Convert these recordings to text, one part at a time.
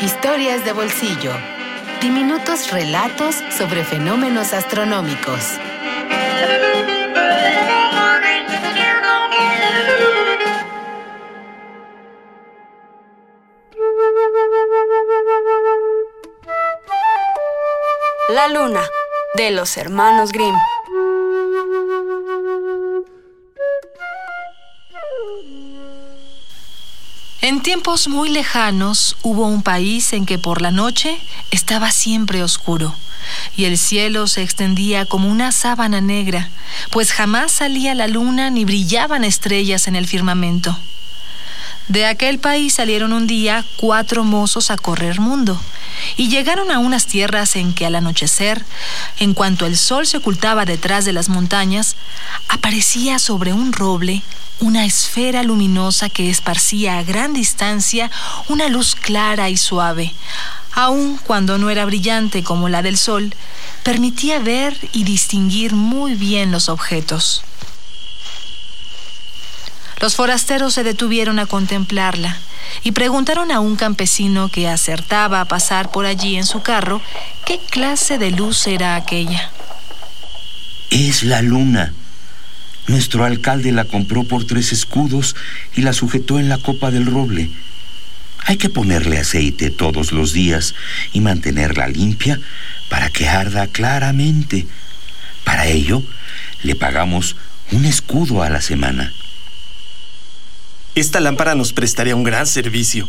Historias de bolsillo. Diminutos relatos sobre fenómenos astronómicos. La luna, de los hermanos Grimm. En tiempos muy lejanos hubo un país en que por la noche estaba siempre oscuro y el cielo se extendía como una sábana negra, pues jamás salía la luna ni brillaban estrellas en el firmamento. De aquel país salieron un día cuatro mozos a correr mundo y llegaron a unas tierras en que al anochecer, en cuanto el sol se ocultaba detrás de las montañas, aparecía sobre un roble una esfera luminosa que esparcía a gran distancia una luz clara y suave. Aun cuando no era brillante como la del sol, permitía ver y distinguir muy bien los objetos. Los forasteros se detuvieron a contemplarla y preguntaron a un campesino que acertaba a pasar por allí en su carro qué clase de luz era aquella. Es la luna. Nuestro alcalde la compró por tres escudos y la sujetó en la copa del roble. Hay que ponerle aceite todos los días y mantenerla limpia para que arda claramente. Para ello, le pagamos un escudo a la semana. Esta lámpara nos prestaría un gran servicio.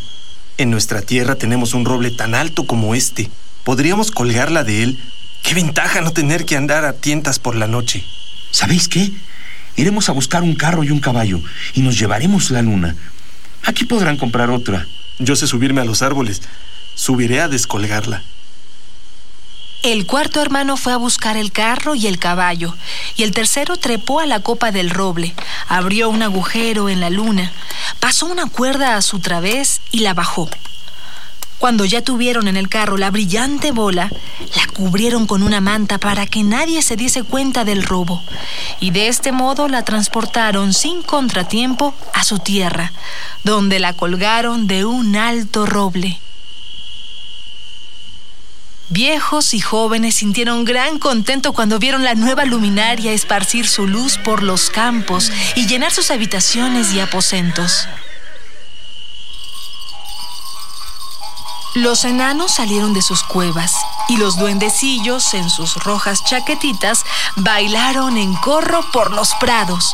En nuestra tierra tenemos un roble tan alto como este. Podríamos colgarla de él. Qué ventaja no tener que andar a tientas por la noche. ¿Sabéis qué? Iremos a buscar un carro y un caballo y nos llevaremos la luna. Aquí podrán comprar otra. Yo sé subirme a los árboles. Subiré a descolgarla. El cuarto hermano fue a buscar el carro y el caballo, y el tercero trepó a la copa del roble, abrió un agujero en la luna, pasó una cuerda a su través y la bajó. Cuando ya tuvieron en el carro la brillante bola, la cubrieron con una manta para que nadie se diese cuenta del robo, y de este modo la transportaron sin contratiempo a su tierra, donde la colgaron de un alto roble. Viejos y jóvenes sintieron gran contento cuando vieron la nueva luminaria esparcir su luz por los campos y llenar sus habitaciones y aposentos. Los enanos salieron de sus cuevas y los duendecillos en sus rojas chaquetitas bailaron en corro por los prados.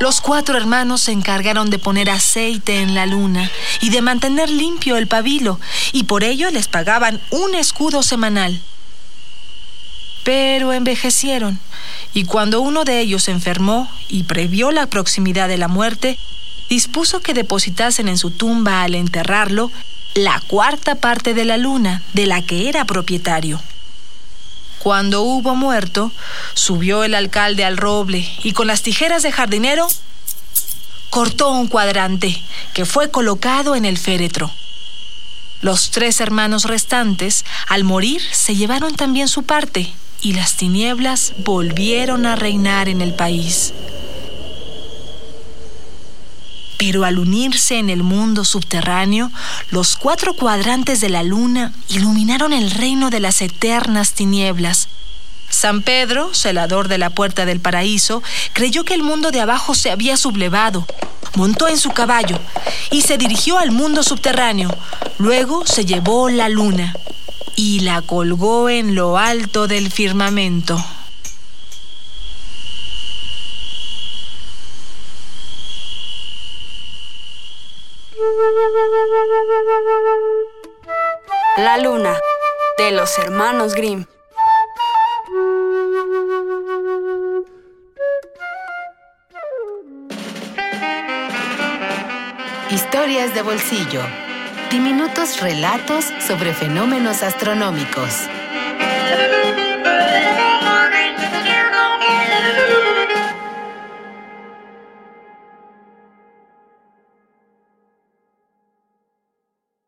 Los cuatro hermanos se encargaron de poner aceite en la luna y de mantener limpio el pabilo, y por ello les pagaban un escudo semanal. Pero envejecieron, y cuando uno de ellos enfermó y previó la proximidad de la muerte, dispuso que depositasen en su tumba al enterrarlo la cuarta parte de la luna de la que era propietario. Cuando hubo muerto, subió el alcalde al roble y con las tijeras de jardinero cortó un cuadrante que fue colocado en el féretro. Los tres hermanos restantes, al morir, se llevaron también su parte y las tinieblas volvieron a reinar en el país. Pero al unirse en el mundo subterráneo, los cuatro cuadrantes de la luna iluminaron el reino de las eternas tinieblas. San Pedro, celador de la puerta del paraíso, creyó que el mundo de abajo se había sublevado. Montó en su caballo y se dirigió al mundo subterráneo. Luego se llevó la luna y la colgó en lo alto del firmamento. La luna, de los hermanos Grimm. Historias de bolsillo. Diminutos relatos sobre fenómenos astronómicos.